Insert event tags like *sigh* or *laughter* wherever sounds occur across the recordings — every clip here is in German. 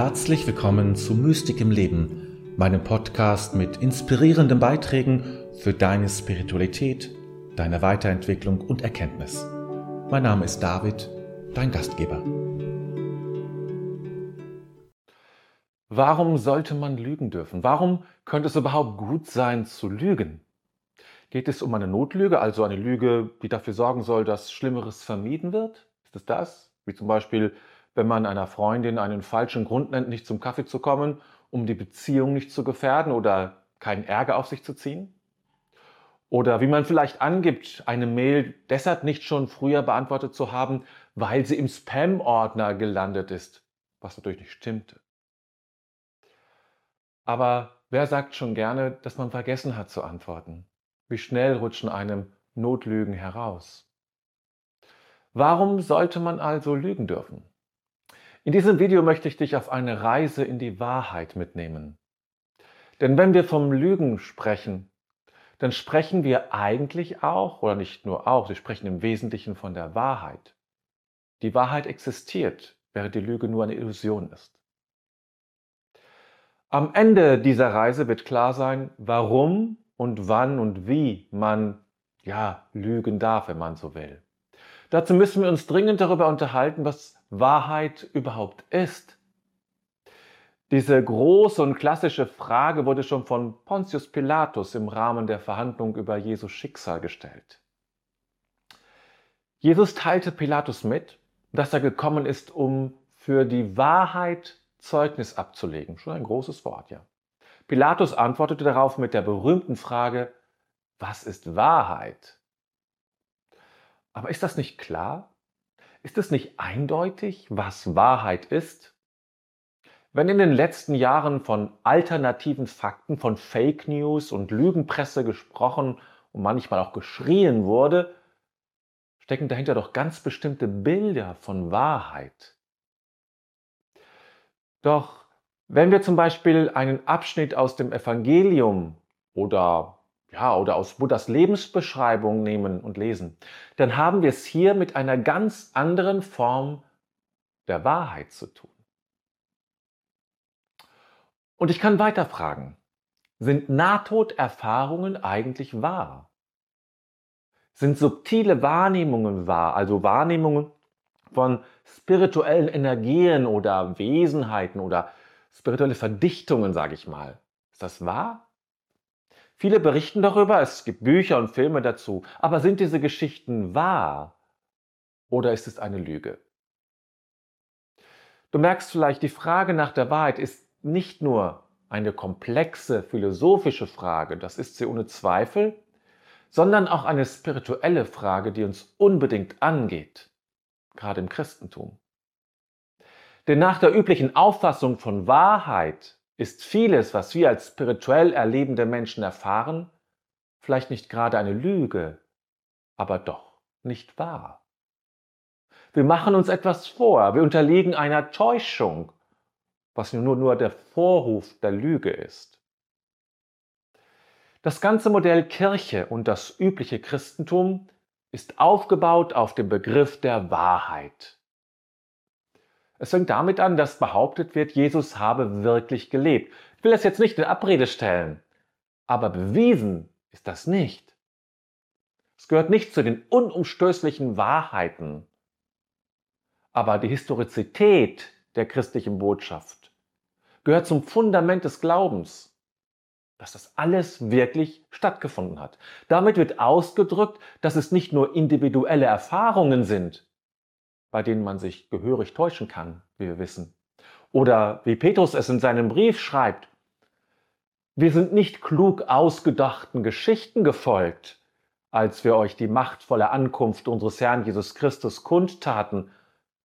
Herzlich willkommen zu Mystik im Leben, meinem Podcast mit inspirierenden Beiträgen für deine Spiritualität, deine Weiterentwicklung und Erkenntnis. Mein Name ist David, dein Gastgeber. Warum sollte man lügen dürfen? Warum könnte es überhaupt gut sein zu lügen? Geht es um eine Notlüge, also eine Lüge, die dafür sorgen soll, dass Schlimmeres vermieden wird? Ist es das? Wie zum Beispiel wenn man einer Freundin einen falschen Grund nennt, nicht zum Kaffee zu kommen, um die Beziehung nicht zu gefährden oder keinen Ärger auf sich zu ziehen? Oder wie man vielleicht angibt, eine Mail deshalb nicht schon früher beantwortet zu haben, weil sie im Spam-Ordner gelandet ist, was natürlich nicht stimmte. Aber wer sagt schon gerne, dass man vergessen hat zu antworten? Wie schnell rutschen einem Notlügen heraus? Warum sollte man also lügen dürfen? In diesem Video möchte ich dich auf eine Reise in die Wahrheit mitnehmen. Denn wenn wir vom Lügen sprechen, dann sprechen wir eigentlich auch, oder nicht nur auch, wir sprechen im Wesentlichen von der Wahrheit. Die Wahrheit existiert, während die Lüge nur eine Illusion ist. Am Ende dieser Reise wird klar sein, warum und wann und wie man ja lügen darf, wenn man so will. Dazu müssen wir uns dringend darüber unterhalten, was Wahrheit überhaupt ist. Diese große und klassische Frage wurde schon von Pontius Pilatus im Rahmen der Verhandlung über Jesus Schicksal gestellt. Jesus teilte Pilatus mit, dass er gekommen ist, um für die Wahrheit Zeugnis abzulegen. Schon ein großes Wort, ja. Pilatus antwortete darauf mit der berühmten Frage, was ist Wahrheit? Aber ist das nicht klar? Ist es nicht eindeutig, was Wahrheit ist? Wenn in den letzten Jahren von alternativen Fakten, von Fake News und Lügenpresse gesprochen und manchmal auch geschrien wurde, stecken dahinter doch ganz bestimmte Bilder von Wahrheit. Doch wenn wir zum Beispiel einen Abschnitt aus dem Evangelium oder ja, oder aus Buddhas Lebensbeschreibung nehmen und lesen, dann haben wir es hier mit einer ganz anderen Form der Wahrheit zu tun. Und ich kann weiter fragen, sind Nahtoderfahrungen eigentlich wahr? Sind subtile Wahrnehmungen wahr, also Wahrnehmungen von spirituellen Energien oder Wesenheiten oder spirituelle Verdichtungen, sage ich mal? Ist das wahr? Viele berichten darüber, es gibt Bücher und Filme dazu, aber sind diese Geschichten wahr oder ist es eine Lüge? Du merkst vielleicht, die Frage nach der Wahrheit ist nicht nur eine komplexe philosophische Frage, das ist sie ohne Zweifel, sondern auch eine spirituelle Frage, die uns unbedingt angeht, gerade im Christentum. Denn nach der üblichen Auffassung von Wahrheit ist vieles, was wir als spirituell erlebende Menschen erfahren, vielleicht nicht gerade eine Lüge, aber doch nicht wahr. Wir machen uns etwas vor, wir unterliegen einer Täuschung, was nur, nur der Vorruf der Lüge ist. Das ganze Modell Kirche und das übliche Christentum ist aufgebaut auf dem Begriff der Wahrheit. Es fängt damit an, dass behauptet wird, Jesus habe wirklich gelebt. Ich will das jetzt nicht in Abrede stellen, aber bewiesen ist das nicht. Es gehört nicht zu den unumstößlichen Wahrheiten. Aber die Historizität der christlichen Botschaft gehört zum Fundament des Glaubens, dass das alles wirklich stattgefunden hat. Damit wird ausgedrückt, dass es nicht nur individuelle Erfahrungen sind, bei denen man sich gehörig täuschen kann, wie wir wissen. Oder wie Petrus es in seinem Brief schreibt, wir sind nicht klug ausgedachten Geschichten gefolgt, als wir euch die machtvolle Ankunft unseres Herrn Jesus Christus kundtaten,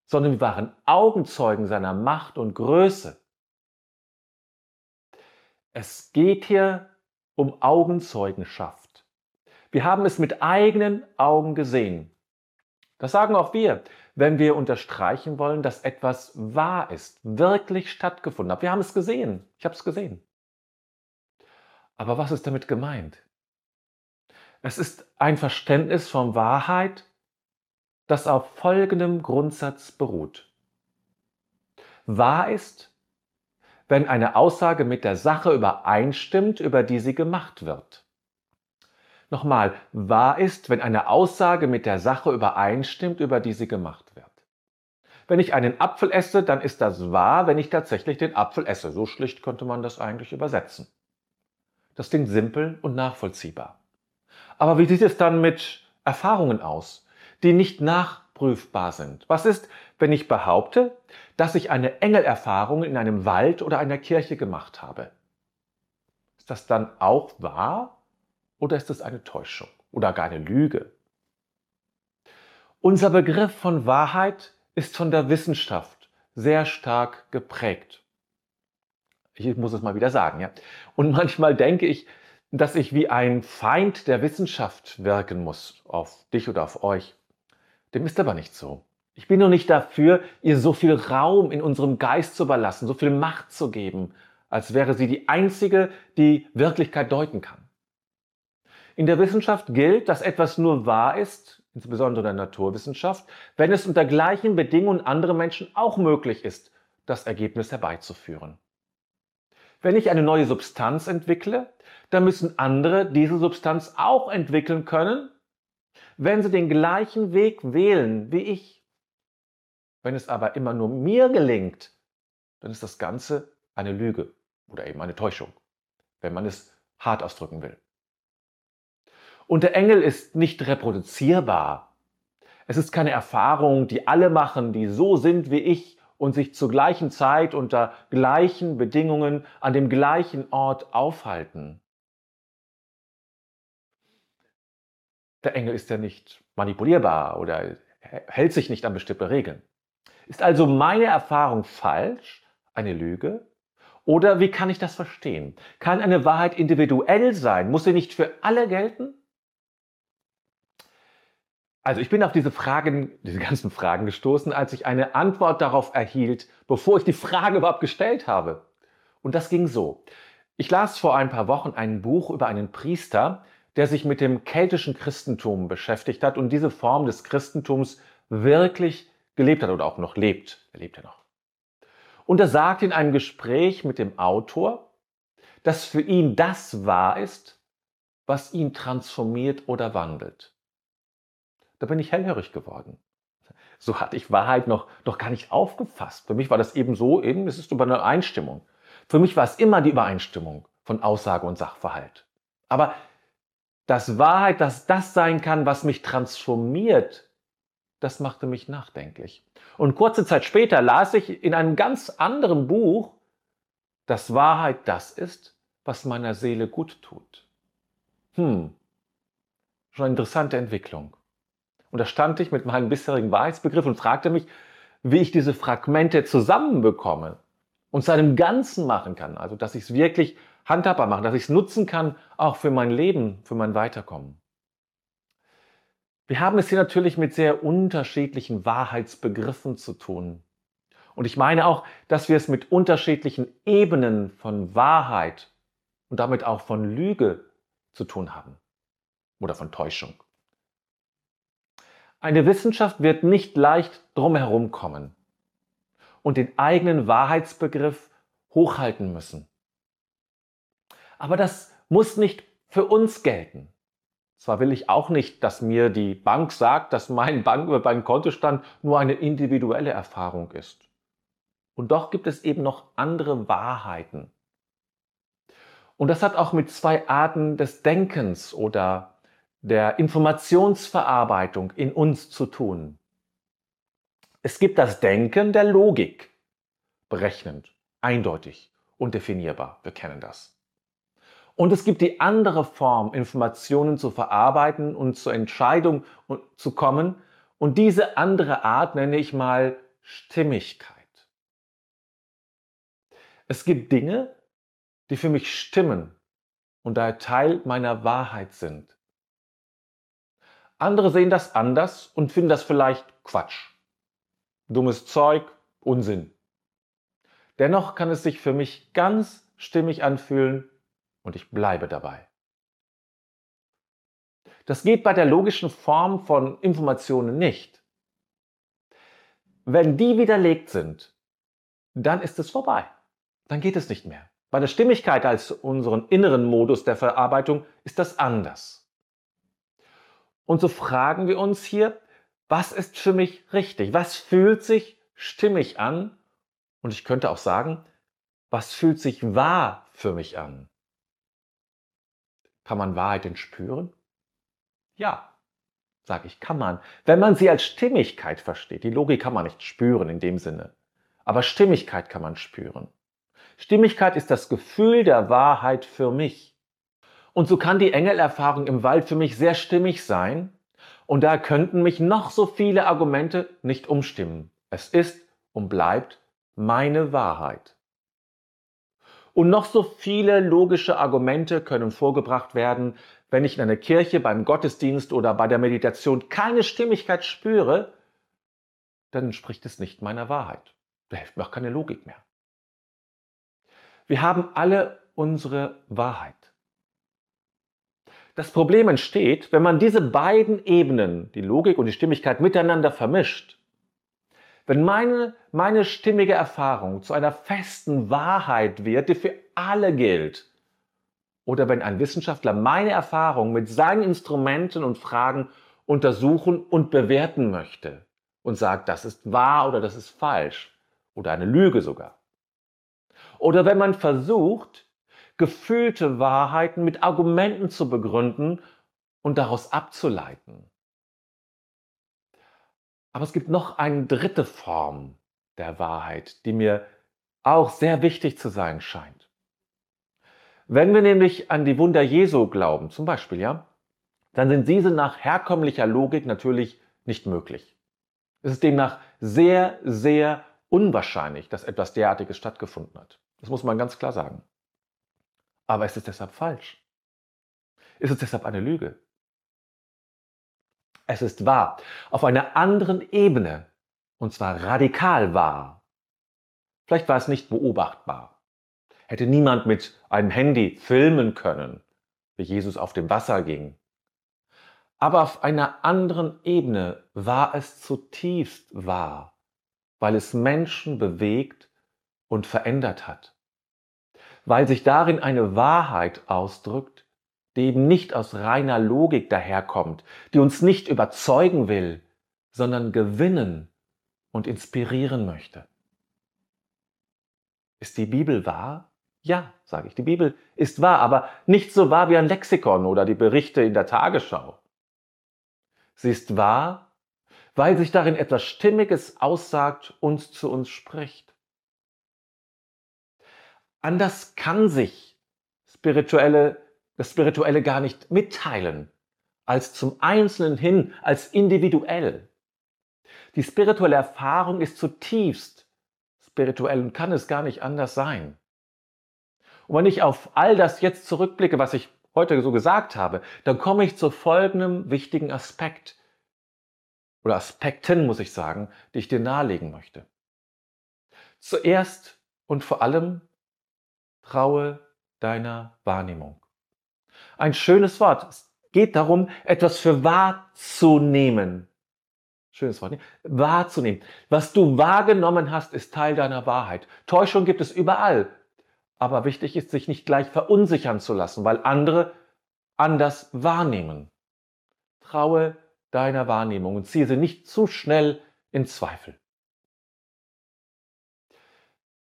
sondern wir waren Augenzeugen seiner Macht und Größe. Es geht hier um Augenzeugenschaft. Wir haben es mit eigenen Augen gesehen. Das sagen auch wir wenn wir unterstreichen wollen, dass etwas wahr ist, wirklich stattgefunden hat. Wir haben es gesehen. Ich habe es gesehen. Aber was ist damit gemeint? Es ist ein Verständnis von Wahrheit, das auf folgendem Grundsatz beruht. Wahr ist, wenn eine Aussage mit der Sache übereinstimmt, über die sie gemacht wird. Nochmal, wahr ist, wenn eine Aussage mit der Sache übereinstimmt, über die sie gemacht wird. Wenn ich einen Apfel esse, dann ist das wahr, wenn ich tatsächlich den Apfel esse. So schlicht könnte man das eigentlich übersetzen. Das klingt simpel und nachvollziehbar. Aber wie sieht es dann mit Erfahrungen aus, die nicht nachprüfbar sind? Was ist, wenn ich behaupte, dass ich eine Engelerfahrung in einem Wald oder einer Kirche gemacht habe? Ist das dann auch wahr oder ist es eine Täuschung oder gar eine Lüge? Unser Begriff von Wahrheit ist von der Wissenschaft sehr stark geprägt. Ich muss es mal wieder sagen, ja. Und manchmal denke ich, dass ich wie ein Feind der Wissenschaft wirken muss, auf dich oder auf euch. Dem ist aber nicht so. Ich bin nur nicht dafür, ihr so viel Raum in unserem Geist zu überlassen, so viel Macht zu geben, als wäre sie die einzige, die Wirklichkeit deuten kann. In der Wissenschaft gilt, dass etwas nur wahr ist, insbesondere in der Naturwissenschaft, wenn es unter gleichen Bedingungen anderen Menschen auch möglich ist, das Ergebnis herbeizuführen. Wenn ich eine neue Substanz entwickle, dann müssen andere diese Substanz auch entwickeln können, wenn sie den gleichen Weg wählen wie ich. Wenn es aber immer nur mir gelingt, dann ist das Ganze eine Lüge oder eben eine Täuschung, wenn man es hart ausdrücken will. Und der Engel ist nicht reproduzierbar. Es ist keine Erfahrung, die alle machen, die so sind wie ich und sich zur gleichen Zeit unter gleichen Bedingungen an dem gleichen Ort aufhalten. Der Engel ist ja nicht manipulierbar oder hält sich nicht an bestimmte Regeln. Ist also meine Erfahrung falsch, eine Lüge? Oder wie kann ich das verstehen? Kann eine Wahrheit individuell sein? Muss sie nicht für alle gelten? Also ich bin auf diese Fragen, diese ganzen Fragen gestoßen, als ich eine Antwort darauf erhielt, bevor ich die Frage überhaupt gestellt habe. Und das ging so. Ich las vor ein paar Wochen ein Buch über einen Priester, der sich mit dem keltischen Christentum beschäftigt hat und diese Form des Christentums wirklich gelebt hat oder auch noch lebt. Er lebt ja noch. Und er sagt in einem Gespräch mit dem Autor, dass für ihn das wahr ist, was ihn transformiert oder wandelt. Da bin ich hellhörig geworden. So hatte ich Wahrheit noch, noch gar nicht aufgefasst. Für mich war das eben so, eben, es ist über eine Einstimmung. Für mich war es immer die Übereinstimmung von Aussage und Sachverhalt. Aber dass Wahrheit, dass das sein kann, was mich transformiert, das machte mich nachdenklich. Und kurze Zeit später las ich in einem ganz anderen Buch, dass Wahrheit das ist, was meiner Seele gut tut. Hm, schon eine interessante Entwicklung. Und da stand ich mit meinem bisherigen Wahrheitsbegriff und fragte mich, wie ich diese Fragmente zusammenbekomme und zu einem Ganzen machen kann. Also, dass ich es wirklich handhabbar mache, dass ich es nutzen kann, auch für mein Leben, für mein Weiterkommen. Wir haben es hier natürlich mit sehr unterschiedlichen Wahrheitsbegriffen zu tun. Und ich meine auch, dass wir es mit unterschiedlichen Ebenen von Wahrheit und damit auch von Lüge zu tun haben. Oder von Täuschung. Eine Wissenschaft wird nicht leicht drumherum kommen und den eigenen Wahrheitsbegriff hochhalten müssen. Aber das muss nicht für uns gelten. Zwar will ich auch nicht, dass mir die Bank sagt, dass mein Bank *laughs* über meinen Kontostand nur eine individuelle Erfahrung ist. Und doch gibt es eben noch andere Wahrheiten. Und das hat auch mit zwei Arten des Denkens oder der Informationsverarbeitung in uns zu tun. Es gibt das Denken der Logik, berechnend, eindeutig und definierbar. Wir kennen das. Und es gibt die andere Form, Informationen zu verarbeiten und zur Entscheidung zu kommen. Und diese andere Art nenne ich mal Stimmigkeit. Es gibt Dinge, die für mich stimmen und daher Teil meiner Wahrheit sind. Andere sehen das anders und finden das vielleicht Quatsch. Dummes Zeug, Unsinn. Dennoch kann es sich für mich ganz stimmig anfühlen und ich bleibe dabei. Das geht bei der logischen Form von Informationen nicht. Wenn die widerlegt sind, dann ist es vorbei. dann geht es nicht mehr. Bei der Stimmigkeit als unseren inneren Modus der Verarbeitung ist das anders. Und so fragen wir uns hier, was ist für mich richtig? Was fühlt sich stimmig an? Und ich könnte auch sagen, was fühlt sich wahr für mich an? Kann man Wahrheit denn spüren? Ja, sage ich, kann man. Wenn man sie als Stimmigkeit versteht. Die Logik kann man nicht spüren in dem Sinne. Aber Stimmigkeit kann man spüren. Stimmigkeit ist das Gefühl der Wahrheit für mich. Und so kann die Engelerfahrung im Wald für mich sehr stimmig sein. Und da könnten mich noch so viele Argumente nicht umstimmen. Es ist und bleibt meine Wahrheit. Und noch so viele logische Argumente können vorgebracht werden, wenn ich in einer Kirche beim Gottesdienst oder bei der Meditation keine Stimmigkeit spüre, dann entspricht es nicht meiner Wahrheit. Da hilft mir auch keine Logik mehr. Wir haben alle unsere Wahrheit. Das Problem entsteht, wenn man diese beiden Ebenen, die Logik und die Stimmigkeit, miteinander vermischt. Wenn meine, meine stimmige Erfahrung zu einer festen Wahrheit wird, die für alle gilt, oder wenn ein Wissenschaftler meine Erfahrung mit seinen Instrumenten und Fragen untersuchen und bewerten möchte und sagt, das ist wahr oder das ist falsch oder eine Lüge sogar. Oder wenn man versucht, gefühlte Wahrheiten mit Argumenten zu begründen und daraus abzuleiten. Aber es gibt noch eine dritte Form der Wahrheit, die mir auch sehr wichtig zu sein scheint. Wenn wir nämlich an die Wunder Jesu glauben, zum Beispiel, ja, dann sind diese nach herkömmlicher Logik natürlich nicht möglich. Es ist demnach sehr, sehr unwahrscheinlich, dass etwas derartiges stattgefunden hat. Das muss man ganz klar sagen. Aber ist es deshalb falsch? Ist es deshalb eine Lüge? Es ist wahr, auf einer anderen Ebene, und zwar radikal wahr. Vielleicht war es nicht beobachtbar. Hätte niemand mit einem Handy filmen können, wie Jesus auf dem Wasser ging. Aber auf einer anderen Ebene war es zutiefst wahr, weil es Menschen bewegt und verändert hat weil sich darin eine Wahrheit ausdrückt, die eben nicht aus reiner Logik daherkommt, die uns nicht überzeugen will, sondern gewinnen und inspirieren möchte. Ist die Bibel wahr? Ja, sage ich, die Bibel ist wahr, aber nicht so wahr wie ein Lexikon oder die Berichte in der Tagesschau. Sie ist wahr, weil sich darin etwas Stimmiges aussagt und zu uns spricht. Anders kann sich spirituelle, das Spirituelle gar nicht mitteilen, als zum Einzelnen hin, als individuell. Die spirituelle Erfahrung ist zutiefst spirituell und kann es gar nicht anders sein. Und wenn ich auf all das jetzt zurückblicke, was ich heute so gesagt habe, dann komme ich zu folgendem wichtigen Aspekt oder Aspekten, muss ich sagen, die ich dir nahelegen möchte. Zuerst und vor allem Traue deiner Wahrnehmung. Ein schönes Wort. Es geht darum, etwas für wahrzunehmen. Schönes Wort. Ne? Wahrzunehmen. Was du wahrgenommen hast, ist Teil deiner Wahrheit. Täuschung gibt es überall. Aber wichtig ist, sich nicht gleich verunsichern zu lassen, weil andere anders wahrnehmen. Traue deiner Wahrnehmung und ziehe sie nicht zu schnell in Zweifel.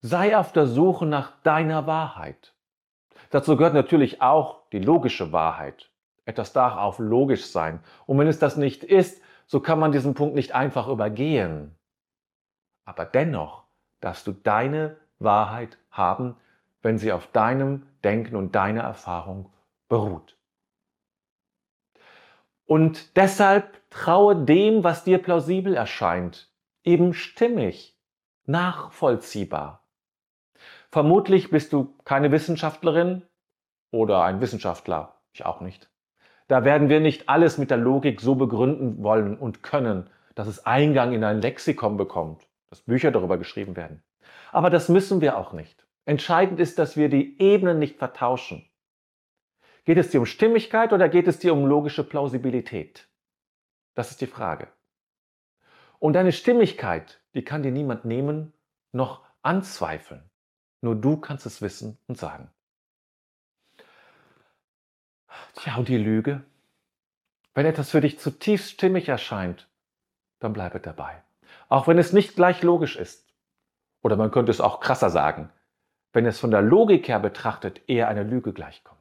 Sei auf der Suche nach deiner Wahrheit. Dazu gehört natürlich auch die logische Wahrheit. Etwas darf auch logisch sein. Und wenn es das nicht ist, so kann man diesen Punkt nicht einfach übergehen. Aber dennoch darfst du deine Wahrheit haben, wenn sie auf deinem Denken und deiner Erfahrung beruht. Und deshalb traue dem, was dir plausibel erscheint, eben stimmig, nachvollziehbar. Vermutlich bist du keine Wissenschaftlerin oder ein Wissenschaftler, ich auch nicht. Da werden wir nicht alles mit der Logik so begründen wollen und können, dass es Eingang in ein Lexikon bekommt, dass Bücher darüber geschrieben werden. Aber das müssen wir auch nicht. Entscheidend ist, dass wir die Ebenen nicht vertauschen. Geht es dir um Stimmigkeit oder geht es dir um logische Plausibilität? Das ist die Frage. Und deine Stimmigkeit, die kann dir niemand nehmen noch anzweifeln. Nur du kannst es wissen und sagen. Tja, und die Lüge? Wenn etwas für dich zutiefst stimmig erscheint, dann bleibe dabei. Auch wenn es nicht gleich logisch ist. Oder man könnte es auch krasser sagen, wenn es von der Logik her betrachtet eher einer Lüge gleichkommt.